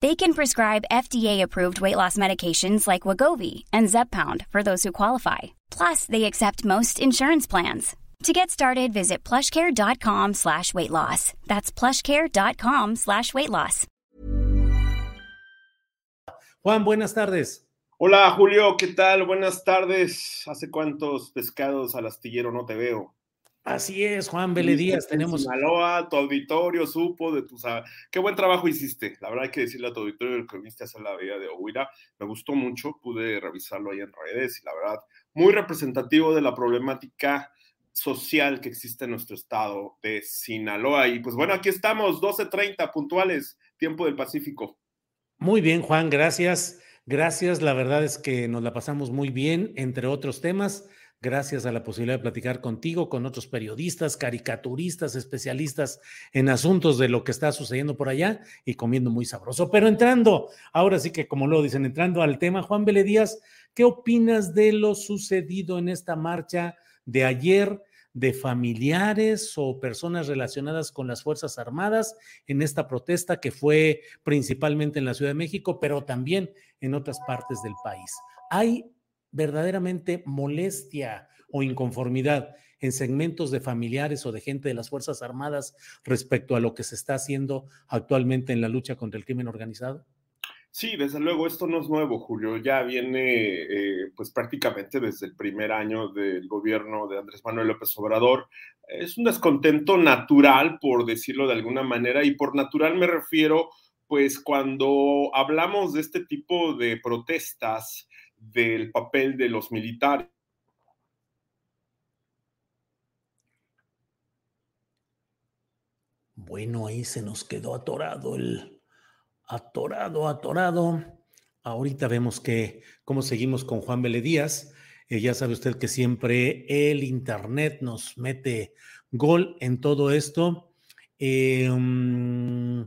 They can prescribe FDA-approved weight loss medications like Wagovi and Zepbound for those who qualify. Plus, they accept most insurance plans. To get started, visit plushcare.com slash weight loss. That's plushcare.com slash weight loss. Juan, buenas tardes. Hola Julio, ¿qué tal? Buenas tardes. ¿Hace cuántos pescados al astillero no te veo? Así es, Juan Vélez Díaz, tenemos. Sinaloa, tu auditorio supo de tus. Qué buen trabajo hiciste. La verdad hay que decirle a tu auditorio que viste hacer la vida de Ohuira. Me gustó mucho, pude revisarlo ahí en redes y la verdad, muy representativo de la problemática social que existe en nuestro estado de Sinaloa. Y pues bueno, aquí estamos, 12.30 puntuales, tiempo del Pacífico. Muy bien, Juan, gracias. Gracias, la verdad es que nos la pasamos muy bien, entre otros temas. Gracias a la posibilidad de platicar contigo, con otros periodistas, caricaturistas, especialistas en asuntos de lo que está sucediendo por allá y comiendo muy sabroso. Pero entrando, ahora sí que como lo dicen, entrando al tema, Juan Vélez Díaz, ¿qué opinas de lo sucedido en esta marcha de ayer de familiares o personas relacionadas con las Fuerzas Armadas en esta protesta que fue principalmente en la Ciudad de México, pero también en otras partes del país. Hay verdaderamente molestia o inconformidad en segmentos de familiares o de gente de las Fuerzas Armadas respecto a lo que se está haciendo actualmente en la lucha contra el crimen organizado? Sí, desde luego, esto no es nuevo, Julio. Ya viene, eh, pues prácticamente desde el primer año del gobierno de Andrés Manuel López Obrador. Es un descontento natural, por decirlo de alguna manera, y por natural me refiero, pues cuando hablamos de este tipo de protestas, del papel de los militares. Bueno, ahí se nos quedó atorado el, atorado, atorado. Ahorita vemos que cómo seguimos con Juan Vélez Díaz. Eh, ya sabe usted que siempre el Internet nos mete gol en todo esto. Mm,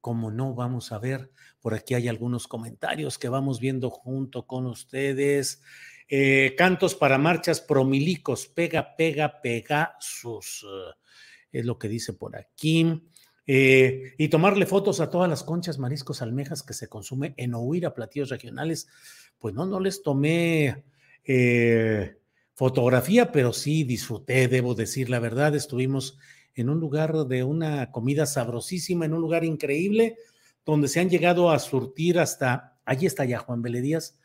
como no, vamos a ver, por aquí hay algunos comentarios que vamos viendo junto con ustedes. Eh, cantos para marchas promilicos, pega, pega, pega sus. es lo que dice por aquí. Eh, y tomarle fotos a todas las conchas, mariscos, almejas que se consume en Ohuira, platillos regionales. Pues no, no les tomé eh, fotografía, pero sí disfruté, debo decir la verdad. Estuvimos en un lugar de una comida sabrosísima, en un lugar increíble, donde se han llegado a surtir hasta, allí está ya, Juan Díaz,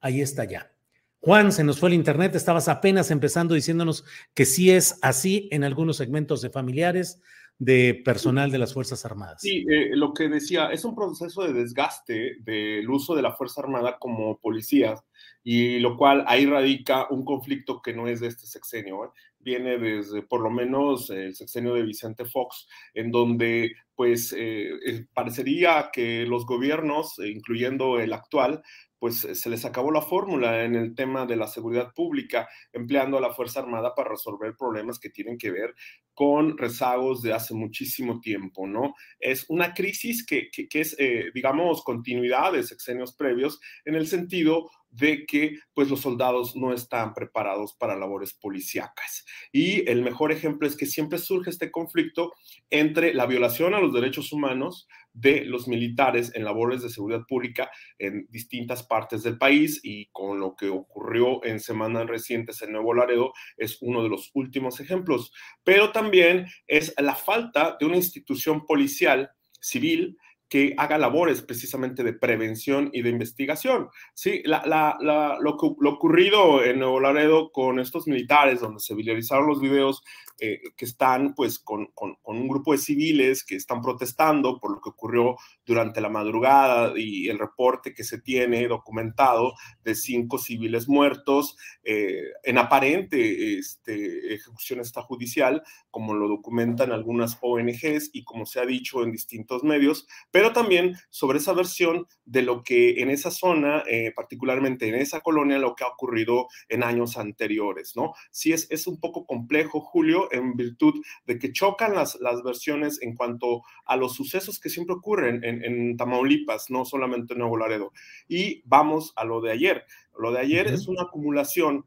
ahí está ya. Juan, se nos fue el internet, estabas apenas empezando diciéndonos que sí es así en algunos segmentos de familiares, de personal de las Fuerzas Armadas. Sí, eh, lo que decía, es un proceso de desgaste del uso de la Fuerza Armada como policía, y lo cual ahí radica un conflicto que no es de este sexenio, ¿eh? viene desde por lo menos el sexenio de Vicente Fox, en donde pues eh, parecería que los gobiernos, incluyendo el actual, pues eh, se les acabó la fórmula en el tema de la seguridad pública, empleando a la Fuerza Armada para resolver problemas que tienen que ver con rezagos de hace muchísimo tiempo, ¿no? Es una crisis que, es, eh, digamos, continuidad de sexenios previos en el sentido de que pues los soldados no están preparados para labores policíacas. Y el mejor ejemplo es que siempre surge este conflicto entre la violación a los derechos humanos, de los militares en labores de seguridad pública en distintas partes del país y con lo que ocurrió en semanas recientes en Nuevo Laredo es uno de los últimos ejemplos. Pero también es la falta de una institución policial civil que haga labores precisamente de prevención y de investigación. Sí, lo, ocurrido en Nuevo Laredo con estos militares, donde se viralizaron los videos eh, que están pues con, un grupo de civiles que están protestando por lo que ocurrió durante la madrugada y el reporte que se tiene documentado de cinco civiles muertos eh, en aparente este, ejecución extrajudicial, como lo documentan algunas ONGs y como se ha dicho en distintos medios, pero pero también sobre esa versión de lo que en esa zona, eh, particularmente en esa colonia, lo que ha ocurrido en años anteriores, ¿no? Sí es, es un poco complejo, Julio, en virtud de que chocan las, las versiones en cuanto a los sucesos que siempre ocurren en, en Tamaulipas, no solamente en Nuevo Laredo. Y vamos a lo de ayer. Lo de ayer es una acumulación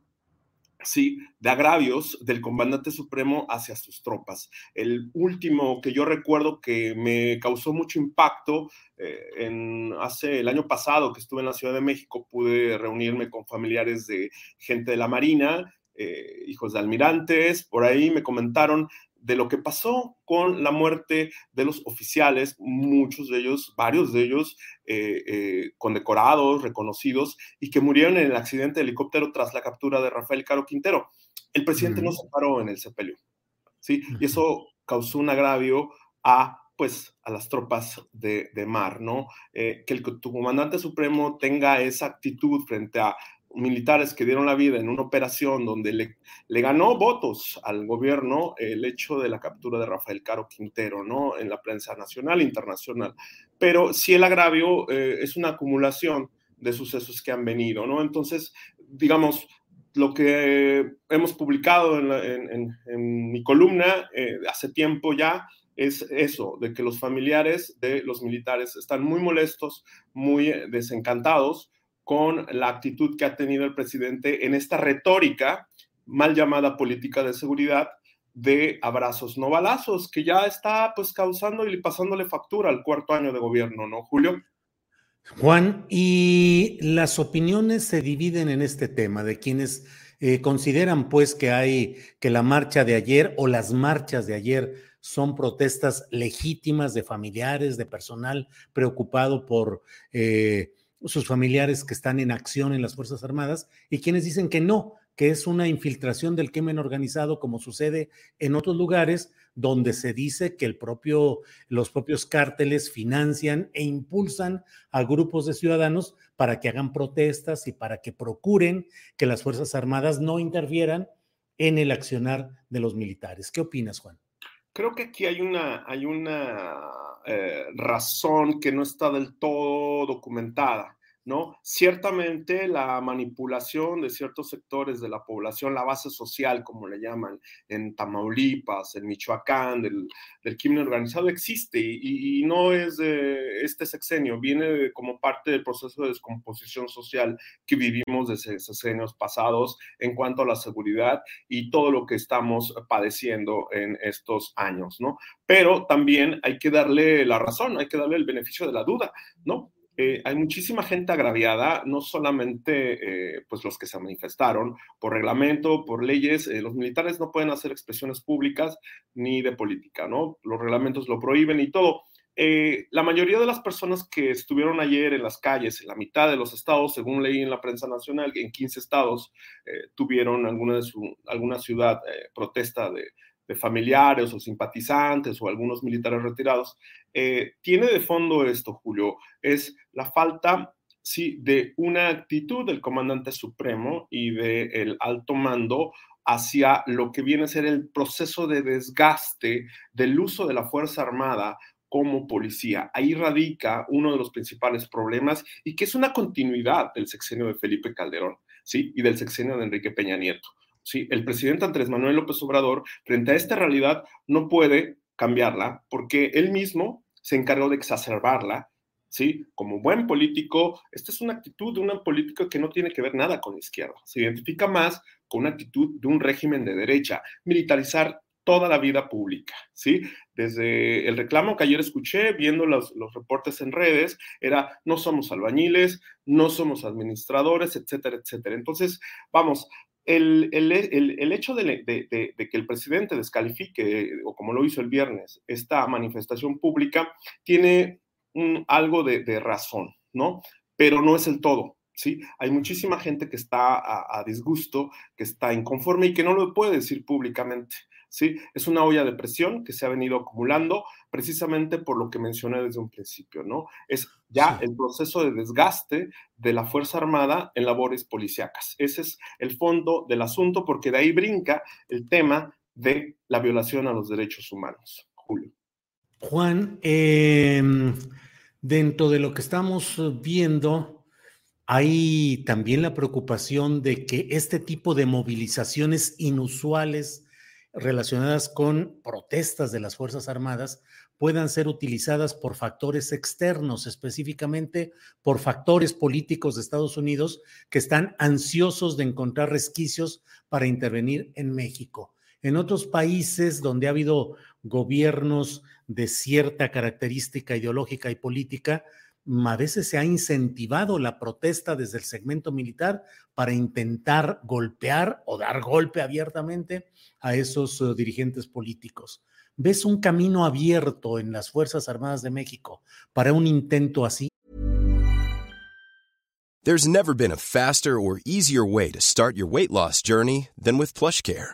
sí, de agravios del comandante supremo hacia sus tropas. El último que yo recuerdo que me causó mucho impacto, eh, en, hace el año pasado que estuve en la Ciudad de México, pude reunirme con familiares de gente de la Marina, eh, hijos de almirantes, por ahí me comentaron de lo que pasó con la muerte de los oficiales, muchos de ellos, varios de ellos eh, eh, condecorados, reconocidos, y que murieron en el accidente de helicóptero tras la captura de Rafael Caro Quintero. El presidente no se paró en el sepelio, ¿sí? Y eso causó un agravio a pues a las tropas de, mar, ¿no? Eh, que el, tu comandante supremo tenga esa actitud frente a militares que dieron la vida en una operación donde le, ganó votos al gobierno el hecho de la captura de Rafael Caro Quintero, ¿no? En la prensa nacional e internacional. Pero sí el agravio eh, es una acumulación de sucesos que han venido, ¿no? Entonces, digamos, lo que hemos publicado en, en, mi columna eh, hace tiempo ya es eso, de que los familiares de los militares están muy molestos, muy desencantados con la actitud que ha tenido el presidente en esta retórica mal llamada política de seguridad de abrazos no balazos, que ya está pues causando y pasándole factura al cuarto año de gobierno, ¿no, Julio? Juan, y las opiniones se dividen en este tema de quienes eh, consideran pues que hay que la marcha de ayer o las marchas de ayer son protestas legítimas de familiares, de personal preocupado por eh, sus familiares que están en acción en las Fuerzas Armadas y quienes dicen que no, que es una infiltración del crimen organizado como sucede en otros lugares donde se dice que el propio, los propios cárteles financian e impulsan a grupos de ciudadanos para que hagan protestas y para que procuren que las Fuerzas Armadas no interfieran en el accionar de los militares. ¿Qué opinas, Juan? Creo que aquí hay una, hay una eh, razón que no está del todo documentada. ¿No? Ciertamente la manipulación de ciertos sectores de la población, la base social, como le llaman, en Tamaulipas, en Michoacán, del, crimen organizado, existe y, no es de este sexenio, viene como parte del proceso de descomposición social que vivimos desde sexenios pasados en cuanto a la seguridad y todo lo que estamos padeciendo en estos años, ¿no? Pero también hay que darle la razón, hay que darle el beneficio de la duda, ¿no? Eh, hay muchísima gente agraviada, no solamente eh, pues los que se manifestaron por reglamento, por leyes, eh, los militares no pueden hacer expresiones públicas ni de política, ¿no? Los reglamentos lo prohíben y todo. la mayoría de las personas que estuvieron ayer en las calles, en la mitad de los estados, según leí en la prensa nacional, en 15 estados tuvieron alguna, de su, alguna ciudad protesta de, de familiares o simpatizantes o algunos militares retirados, eh, tiene de fondo esto, Julio, es la falta sí, de una actitud del comandante supremo y del alto mando hacia lo que viene a ser el proceso de desgaste del uso de la Fuerza Armada como policía. Ahí radica uno de los principales problemas y que es una continuidad del sexenio de Felipe Calderón, ¿sí? Y del sexenio de Enrique Peña Nieto. ¿Sí? El presidente Andrés Manuel López Obrador, frente a esta realidad, no puede cambiarla porque él mismo se encargó de exacerbarla, ¿sí? Como buen político, esta es una actitud de un político que no tiene que ver nada con izquierda, se identifica más con una actitud de un régimen de derecha, militarizar toda la vida pública, ¿sí? Desde el reclamo que ayer escuché, viendo los, los, reportes en redes, era no somos albañiles, no somos administradores, etcétera, etcétera. Entonces, vamos, el, el, hecho de, que el presidente descalifique, o como lo hizo el viernes, esta manifestación pública, tiene algo de, razón, ¿no? Pero no es el todo. ¿Sí? Hay muchísima gente que está a, disgusto, que está inconforme y que no lo puede decir públicamente. ¿Sí? Es una olla de presión que se ha venido acumulando precisamente por lo que mencioné desde un principio, ¿no? Es ya el proceso de desgaste de la Fuerza Armada en labores policíacas. Ese es el fondo del asunto porque de ahí brinca el tema de la violación a los derechos humanos. Julio. Juan, em, Dentro de lo que estamos viendo, hay también la preocupación de que este tipo de movilizaciones inusuales relacionadas con protestas de las Fuerzas Armadas puedan ser utilizadas por factores externos, específicamente por factores políticos de Estados Unidos que están ansiosos de encontrar resquicios para intervenir en México. En otros países donde ha habido gobiernos de cierta característica ideológica y política, a veces se ha incentivado la protesta desde el segmento militar para intentar golpear o dar golpe abiertamente a esos uh, dirigentes políticos. ¿Ves un camino abierto en las Fuerzas Armadas de México para un intento así? There's never been a faster or easier way to start your weight loss journey than with PlushCare.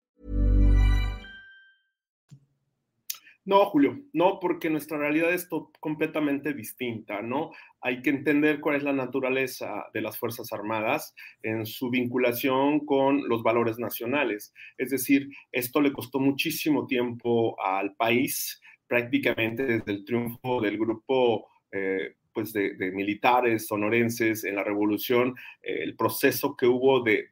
No, Julio, no, porque nuestra realidad es completamente distinta, ¿no? Hay que entender cuál es la naturaleza de las Fuerzas Armadas en su vinculación con los valores nacionales. Es decir, esto le costó muchísimo tiempo al país, prácticamente desde el triunfo del grupo eh, pues de, militares sonorenses en la revolución, eh, el proceso que hubo de,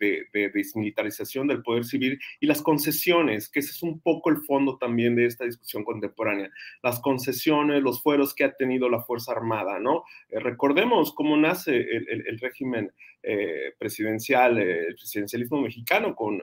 desmilitarización del poder civil y las concesiones, que ese es un poco el fondo también de esta discusión contemporánea, las concesiones, los fueros que ha tenido la Fuerza Armada, ¿no? Eh, recordemos cómo nace el, régimen presidencial, el presidencialismo mexicano con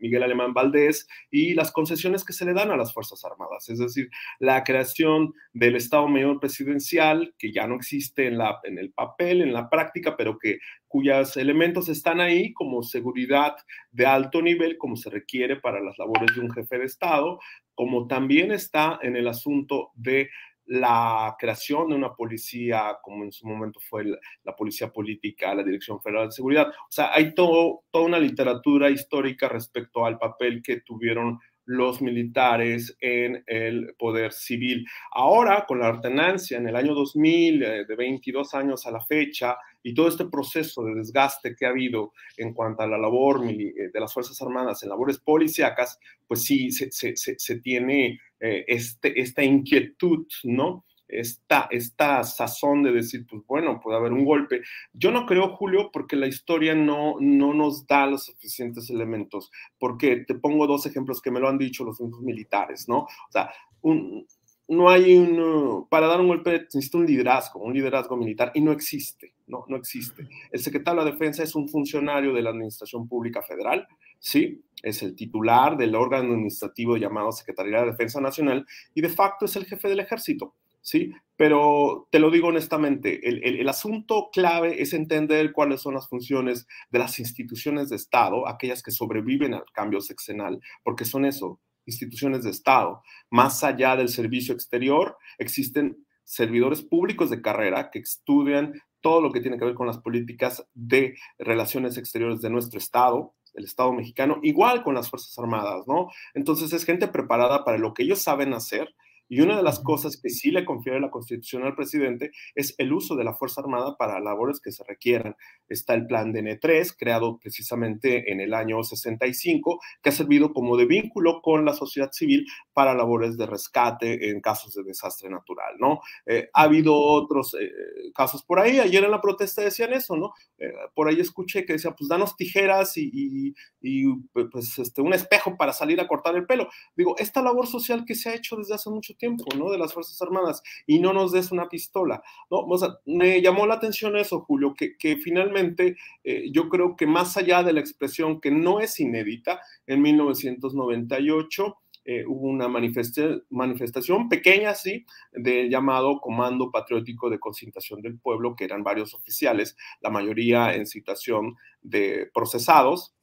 Miguel Alemán Valdés y las concesiones que se le dan a las Fuerzas Armadas, es decir, la creación del Estado Mayor Presidencial, que ya no existe en, la, en el papel, en la práctica, pero que cuyos elementos están ahí como seguridad de alto nivel, como se requiere para las labores de un jefe de Estado, como también está en el asunto de la creación de una policía, como en su momento fue la, policía política, la Dirección Federal de Seguridad. O sea, hay toda una literatura histórica respecto al papel que tuvieron los militares en el poder civil. Ahora, con la ordenancia en el año 2000, eh, de 22 años a la fecha, y todo este proceso de desgaste que ha habido en cuanto a la labor eh, de las Fuerzas Armadas en labores policíacas, pues sí, se, tiene eh, este, esta inquietud, ¿no? Esta, esta sazón de decir, pues bueno, puede haber un golpe. Yo no creo, Julio, porque la historia no, no nos da los suficientes elementos, porque te pongo dos ejemplos que me lo han dicho los militares, ¿no? O sea, un, no hay un, para dar un golpe necesita un liderazgo, un liderazgo militar, y no existe, no, no existe. El secretario de la Defensa es un funcionario de la Administración Pública Federal, ¿sí? Es el titular del órgano administrativo llamado Secretaría de Defensa Nacional y de facto es el jefe del ejército, ¿sí? Pero te lo digo honestamente, el, el, asunto clave es entender cuáles son las funciones de las instituciones de Estado, aquellas que sobreviven al cambio sexenal, porque son eso, instituciones de Estado. Más allá del servicio exterior, existen servidores públicos de carrera que estudian todo lo que tiene que ver con las políticas de relaciones exteriores de nuestro Estado, el Estado mexicano, igual con las Fuerzas Armadas, ¿no? Entonces es gente preparada para lo que ellos saben hacer y una de las cosas que sí le confiere la Constitución al presidente es el uso de la Fuerza Armada para labores que se requieran. Está el plan DN3, creado precisamente en el año 65, que ha servido como de vínculo con la sociedad civil para labores de rescate en casos de desastre natural, ¿no? Eh, ha habido otros eh, casos por ahí. Ayer en la protesta decían eso, ¿no? Eh, por ahí escuché que decía, pues danos tijeras y, y, pues este, un espejo para salir a cortar el pelo. Digo, esta labor social que se ha hecho desde hace mucho tiempo, ¿no? De las Fuerzas Armadas y no nos des una pistola, ¿no? Me llamó la atención eso, Julio, que, que finalmente eh, yo creo que más allá de la expresión que no es inédita, en 1998 eh, hubo una manifestación pequeña, sí, del llamado Comando Patriótico de Concentración del Pueblo, que eran varios oficiales, la mayoría en situación de procesados,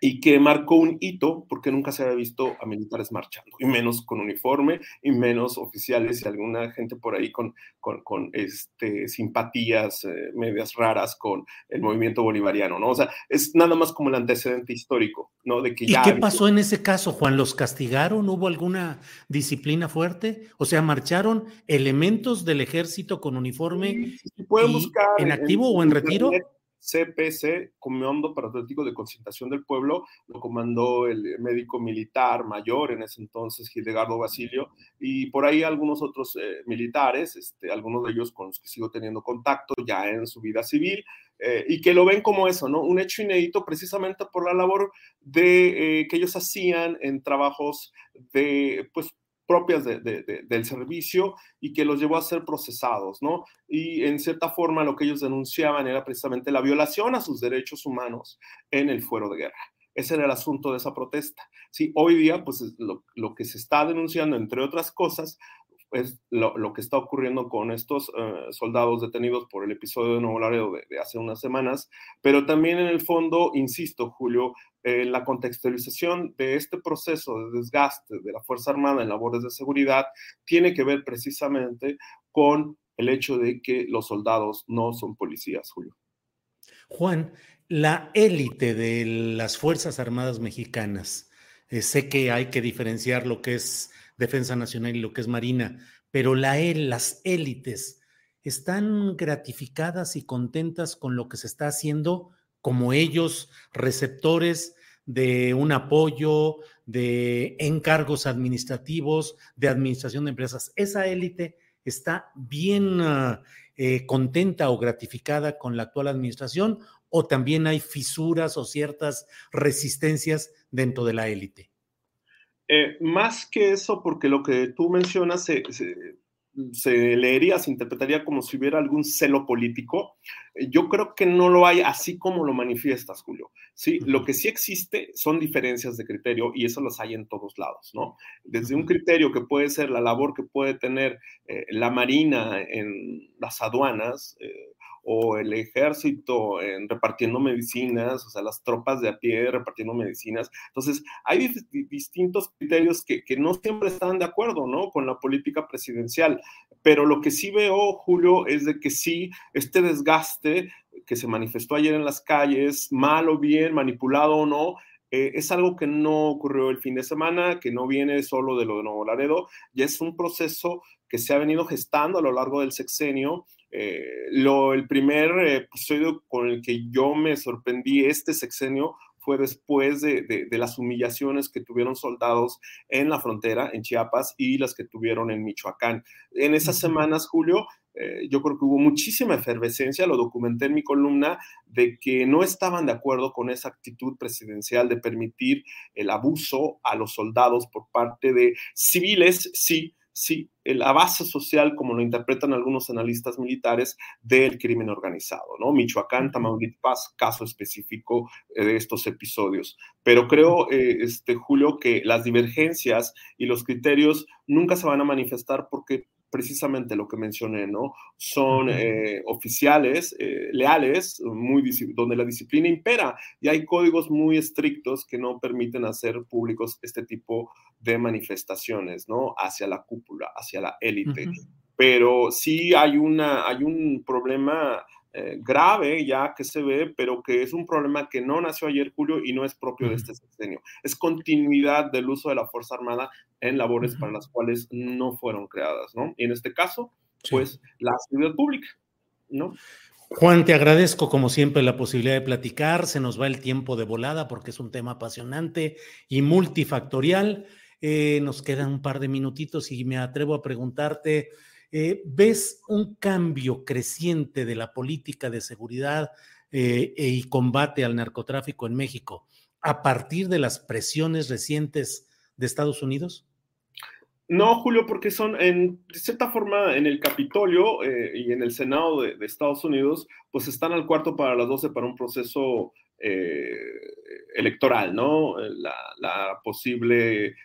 y que marcó un hito porque nunca se había visto a militares marchando, y menos con uniforme, y menos oficiales y alguna gente por ahí con, con, este, simpatías eh, medias raras con el movimiento bolivariano, ¿no? O sea, es nada más como el antecedente histórico, ¿no? De que ¿Y qué pasó en ese caso, Juan? ¿Los castigaron? ¿Hubo alguna disciplina fuerte? O sea, ¿marcharon elementos del ejército con uniforme en activo o en retiro? CPC, Comando Patriótico de Concentración del Pueblo, lo comandó el médico militar mayor en ese entonces, Gildegardo Basilio, y por ahí algunos otros eh, militares, este, algunos de ellos con los que sigo teniendo contacto ya en su vida civil, eh, y que lo ven como eso, ¿no? Un hecho inédito precisamente por la labor de, eh, que ellos hacían en trabajos de, pues, propias del servicio y que los llevó a ser procesados, ¿no? Y en cierta forma lo que ellos denunciaban era precisamente la violación a sus derechos humanos en el fuero de guerra. Ese era el asunto de esa protesta. Sí, hoy día, pues lo, lo que se está denunciando, entre otras cosas, es lo, que está ocurriendo con estos eh, soldados detenidos por el episodio de Nuevo Laredo de, hace unas semanas, pero también en el fondo, insisto, Julio, la contextualización de este proceso de desgaste de la Fuerza Armada en labores de seguridad tiene que ver precisamente con el hecho de que los soldados no son policías, Julio. Juan, la élite de las Fuerzas Armadas mexicanas, eh, sé que hay que diferenciar lo que es Defensa Nacional y lo que es Marina, pero la, las élites están gratificadas y contentas con lo que se está haciendo como ellos, receptores de un apoyo, de encargos administrativos, de administración de empresas. Esa élite está bien ah, eh, contenta o gratificada con la actual administración o también hay fisuras o ciertas resistencias dentro de la élite. Eh, más que eso, porque lo que tú mencionas se, leería, se interpretaría como si hubiera algún celo político. Eh, yo creo que no lo hay así como lo manifiestas, Julio. Sí, lo que sí existe son diferencias de criterio y eso las hay en todos lados, ¿no? Desde un criterio que puede ser la labor que puede tener eh, la Marina en las aduanas, o el ejército en, repartiendo medicinas, o sea, las tropas de a pie repartiendo medicinas. Entonces, hay distintos criterios que, que, no siempre están de acuerdo, ¿no? Con la política presidencial. Pero lo que sí veo, Julio, es de que sí, este desgaste que se manifestó ayer en las calles, mal o bien, manipulado o no, eh, es algo que no ocurrió el fin de semana, que no viene solo de lo de Nuevo Laredo, ya es un proceso que se ha venido gestando a lo largo del sexenio eh, lo, el primer episodio con el que yo me sorprendí este sexenio fue después de, las humillaciones que tuvieron soldados en la frontera, en Chiapas, y las que tuvieron en Michoacán. En esas semanas, Julio, eh, yo creo que hubo muchísima efervescencia, lo documenté en mi columna, de que no estaban de acuerdo con esa actitud presidencial de permitir el abuso a los soldados por parte de civiles, sí, sí, la base social, como lo interpretan algunos analistas militares, del crimen organizado, ¿no? Michoacán, Tamaulipas, caso específico eh, de estos episodios. Pero creo, eh, este, Julio, que las divergencias y los criterios nunca se van a manifestar porque precisamente lo que mencioné, ¿no? Son eh, oficiales eh, leales, muy donde la disciplina impera y hay códigos muy estrictos que no permiten hacer públicos este tipo de manifestaciones, ¿no? Hacia la cúpula, hacia la élite. Pero sí hay, una, hay un problema eh, grave ya que se ve, pero que es un problema que no nació ayer, Julio, y no es propio de este sexenio. Es continuidad del uso de la Fuerza Armada en labores para las cuales no fueron creadas, ¿no? Y en este caso, pues la seguridad pública, ¿no? Juan, te agradezco como siempre la posibilidad de platicar. Se nos va el tiempo de volada porque es un tema apasionante y multifactorial. Eh, nos quedan un par de minutitos y me atrevo a preguntarte, eh, ¿Ves un cambio creciente de la política de seguridad eh, y combate al narcotráfico en México a partir de las presiones recientes de Estados Unidos? No, Julio, porque son, en de cierta forma, en el Capitolio eh, y en el Senado de, Estados Unidos, pues están al cuarto para las 12 para un proceso electoral, ¿no? La, posible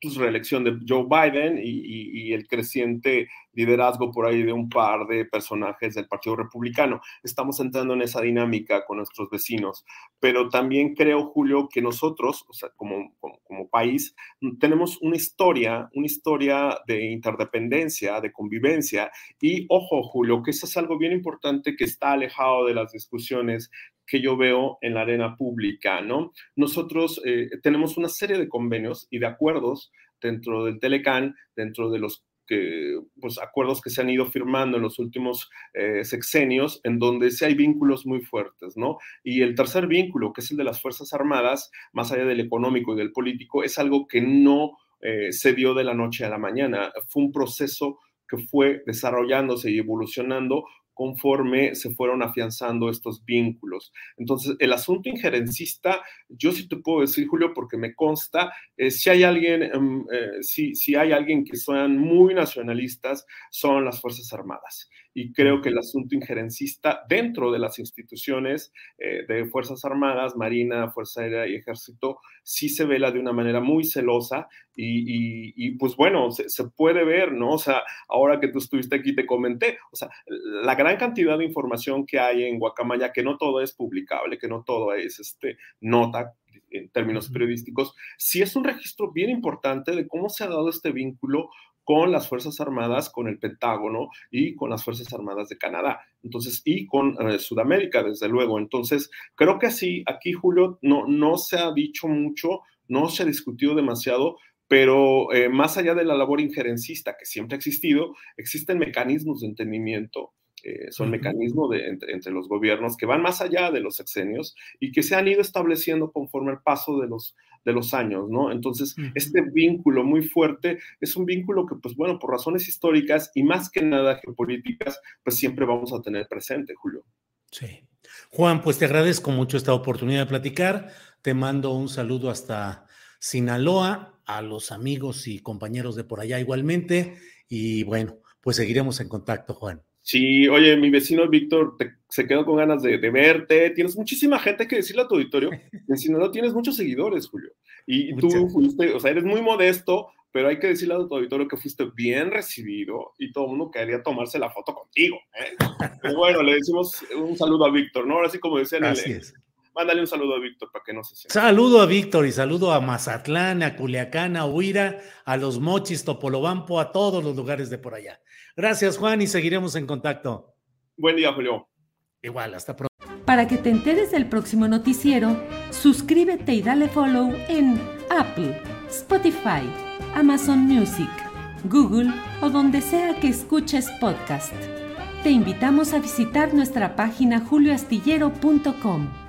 pues, reelección de Joe Biden y, el creciente liderazgo por ahí de un par de personajes del Partido Republicano. Estamos entrando en esa dinámica con nuestros vecinos, pero también creo, Julio, que nosotros, o sea, como, como, país, tenemos una historia, una historia de interdependencia, de convivencia, y ojo, Julio, que eso es algo bien importante que está alejado de las discusiones que yo veo en la arena pública, ¿no? Nosotros eh, tenemos una serie de convenios y de acuerdos dentro del Telecan, dentro de los que, pues, acuerdos que se han ido firmando en los últimos eh, sexenios, en donde sí hay vínculos muy fuertes, ¿no? Y el tercer vínculo, que es el de las Fuerzas Armadas, más allá del económico y del político, es algo que no eh, se dio de la noche a la mañana. Fue un proceso que fue desarrollándose y evolucionando conforme se fueron afianzando estos vínculos. Entonces, el asunto injerencista, yo sí te puedo decir, Julio, porque me consta, eh, si hay alguien, em, eh, si, si hay alguien que sean muy nacionalistas, son las Fuerzas Armadas y creo que el asunto injerencista dentro de las instituciones eh, de Fuerzas Armadas, Marina, Fuerza Aérea y Ejército, sí se vela de una manera muy celosa y, pues bueno, se, puede ver, ¿no? O sea, ahora que tú estuviste aquí te comenté, o sea, la gran cantidad de información que hay en Guacamaya, que no todo es publicable, que no todo es este, nota en términos periodísticos, sí es un registro bien importante de cómo se ha dado este vínculo con las Fuerzas Armadas, con el Pentágono y con las Fuerzas Armadas de Canadá. Entonces, y con eh, Sudamérica, desde luego. Entonces, creo que sí, aquí, Julio, no, no se ha dicho mucho, no se ha discutido demasiado, pero eh, más allá de la labor injerencista que siempre ha existido, existen mecanismos de entendimiento eh, son mecanismos de, entre, los gobiernos que van más allá de los sexenios y que se han ido estableciendo conforme el paso de los, de los años, ¿no? Entonces, este vínculo muy fuerte es un vínculo que, pues bueno, por razones históricas y más que nada geopolíticas, pues siempre vamos a tener presente, Julio. Sí. Juan, pues te agradezco mucho esta oportunidad de platicar. Te mando un saludo hasta Sinaloa, a los amigos y compañeros de por allá igualmente. Y bueno, pues seguiremos en contacto, Juan. Sí, oye, mi vecino Víctor se quedó con ganas de, verte. Tienes muchísima gente que decirle a tu auditorio. En no tienes muchos seguidores, Julio. Y tú fuiste, o sea, eres muy modesto, pero hay que decirle a tu auditorio que fuiste bien recibido y todo el mundo quería tomarse la foto contigo. ¿eh? bueno, le decimos un saludo a Víctor, ¿no? Ahora sí, como decían, es. Mándale un saludo a Víctor para que no se sienta. Saludo a Víctor y saludo a Mazatlán, a Culiacán, a Huira, a los Mochis, Topolobampo, a todos los lugares de por allá. Gracias, Juan, y seguiremos en contacto. Buen día, Julio. Igual, hasta pronto. Para que te enteres del próximo noticiero, suscríbete y dale follow en Apple, Spotify, Amazon Music, Google o donde sea que escuches podcast. Te invitamos a visitar nuestra página julioastillero.com.